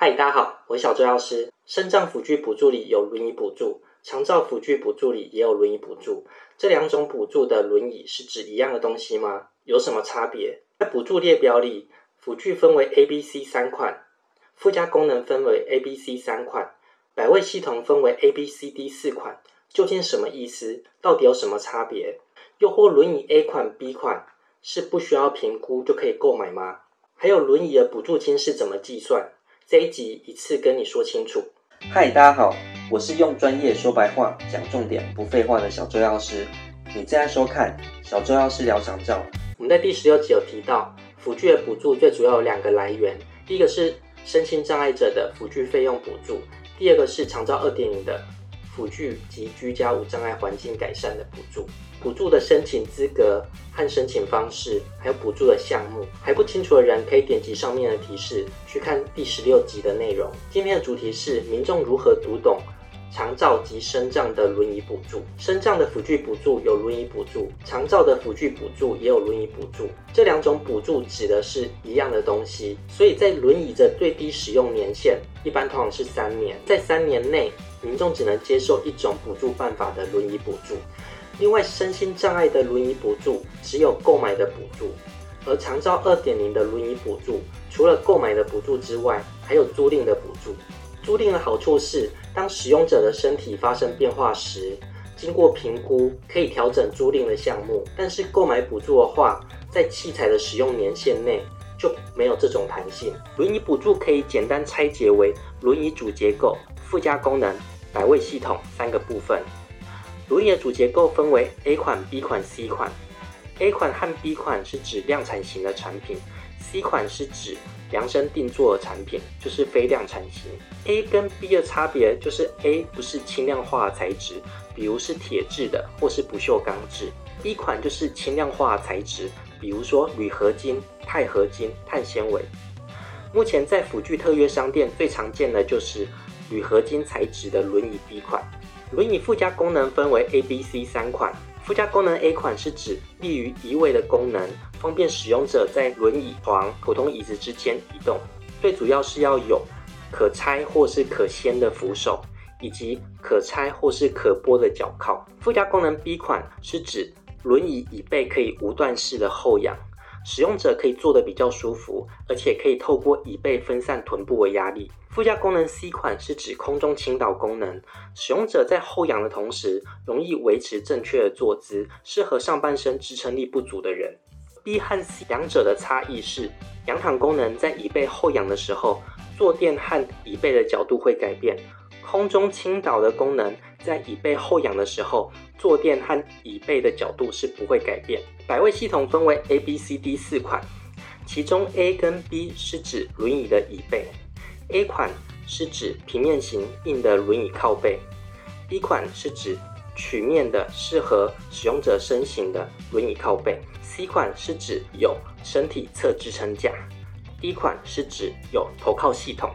嗨，大家好，我是小周药师。身障辅具补助里有轮椅补助，长照辅具补助里也有轮椅补助。这两种补助的轮椅是指一样的东西吗？有什么差别？在补助列表里，辅具分为 A、B、C 三款，附加功能分为 A、B、C 三款，百位系统分为 A、B、C、D 四款。究竟什么意思？到底有什么差别？又或轮椅 A 款、B 款是不需要评估就可以购买吗？还有轮椅的补助金是怎么计算？这一集一次跟你说清楚。嗨，大家好，我是用专业说白话、讲重点、不废话的小周药师。你正在收看小周药师聊长照。我们在第十六集有提到，辅具的补助最主要有两个来源，第一个是身心障碍者的辅具费用补助，第二个是长照二点零的辅具及居家无障碍环境改善的补助。补助的申请资格和申请方式，还有补助的项目，还不清楚的人可以点击上面的提示去看第十六集的内容。今天的主题是民众如何读懂长照及身障的轮椅补助。身障的辅具补助有轮椅补助，长照的辅具补助也有轮椅补助。这两种补助指的是一样的东西，所以在轮椅的最低使用年限一般通常是三年，在三年内民众只能接受一种补助办法的轮椅补助。另外，身心障碍的轮椅补助只有购买的补助，而长照二点零的轮椅补助，除了购买的补助之外，还有租赁的补助。租赁的好处是，当使用者的身体发生变化时，经过评估可以调整租赁的项目。但是购买补助的话，在器材的使用年限内就没有这种弹性。轮椅补助可以简单拆解为轮椅主结构、附加功能、百位系统三个部分。轮椅的主结构分为 A 款、B 款、C 款。A 款和 B 款是指量产型的产品，C 款是指量身定做的产品，就是非量产型。A 跟 B 的差别就是 A 不是轻量化材质，比如是铁质的或是不锈钢制；B 款就是轻量化材质，比如说铝合金、钛合金、碳纤维。目前在辅具特约商店最常见的就是铝合金材质的轮椅 B 款。轮椅附加功能分为 A、B、C 三款。附加功能 A 款是指利于移位的功能，方便使用者在轮椅、床、普通椅子之间移动。最主要是要有可拆或是可掀的扶手，以及可拆或是可拨的脚靠。附加功能 B 款是指轮椅椅背可以无段式的后仰。使用者可以坐得比较舒服，而且可以透过椅背分散臀部的压力。附加功能 C 款是指空中倾倒功能，使用者在后仰的同时，容易维持正确的坐姿，适合上半身支撑力不足的人。B 和 C 两者的差异是，仰躺功能在椅背后仰的时候，坐垫和椅背的角度会改变。空中倾倒的功能，在椅背后仰的时候，坐垫和椅背的角度是不会改变。百位系统分为 A、B、C、D 四款，其中 A 跟 B 是指轮椅的椅背，A 款是指平面型硬的轮椅靠背，B 款是指曲面的适合使用者身形的轮椅靠背，C 款是指有身体侧支撑架，D 款是指有头靠系统。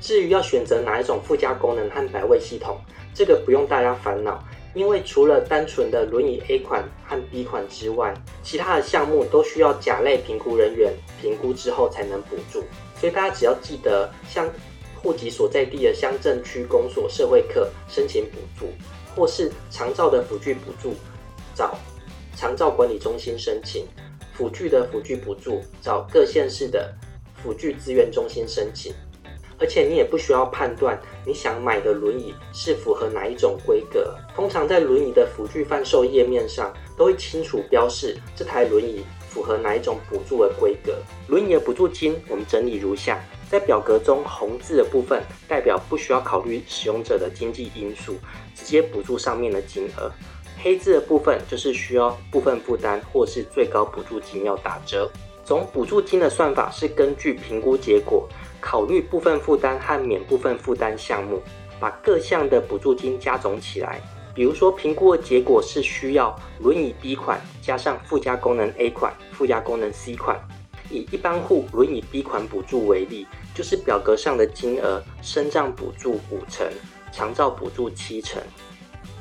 至于要选择哪一种附加功能和百位系统，这个不用大家烦恼，因为除了单纯的轮椅 A 款和 B 款之外，其他的项目都需要甲类评估人员评估之后才能补助。所以大家只要记得向户籍所在地的乡镇区公所社会课申请补助，或是长照的辅具补助，找长照管理中心申请；辅具的辅具补助，找各县市的辅具资源中心申请。而且你也不需要判断你想买的轮椅是符合哪一种规格。通常在轮椅的辅具贩售页面上都会清楚标示这台轮椅符合哪一种补助的规格。轮椅的补助金我们整理如下：在表格中红字的部分代表不需要考虑使用者的经济因素，直接补助上面的金额；黑字的部分就是需要部分负担或是最高补助金要打折。总补助金的算法是根据评估结果。考虑部分负担和免部分负担项目，把各项的补助金加总起来。比如说，评估的结果是需要轮椅 B 款加上附加功能 A 款、附加功能 C 款。以一般户轮椅 B 款补助为例，就是表格上的金额，身障补助五成，长照补助七成。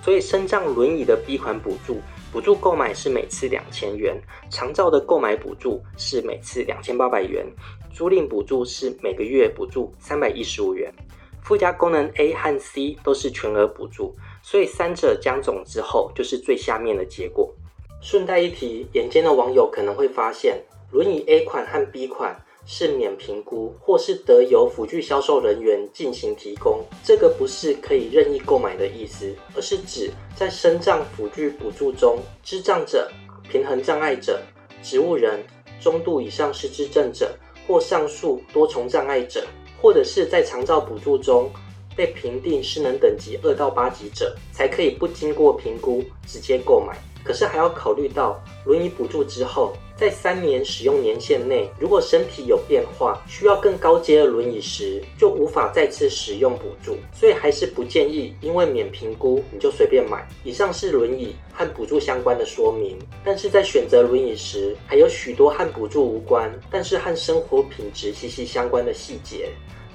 所以，身障轮椅的 B 款补助补助购买是每次两千元，长照的购买补助是每次两千八百元，租赁补助是每个月补助三百一十五元。附加功能 A 和 C 都是全额补助，所以三者将总之后就是最下面的结果。顺带一提，眼尖的网友可能会发现，轮椅 A 款和 B 款是免评估，或是得由辅具销售人员进行提供。这个不是可以任意购买的意思，而是指在身障辅具补助中，智障者、平衡障碍者、植物人、中度以上失智症者或上述多重障碍者。或者是在长照补助中被评定失能等级二到八级者，才可以不经过评估直接购买。可是还要考虑到轮椅补助之后。在三年使用年限内，如果身体有变化，需要更高阶的轮椅时，就无法再次使用补助。所以还是不建议因为免评估你就随便买。以上是轮椅和补助相关的说明，但是在选择轮椅时，还有许多和补助无关，但是和生活品质息息相关的细节。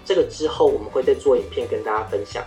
这个之后我们会再做影片跟大家分享。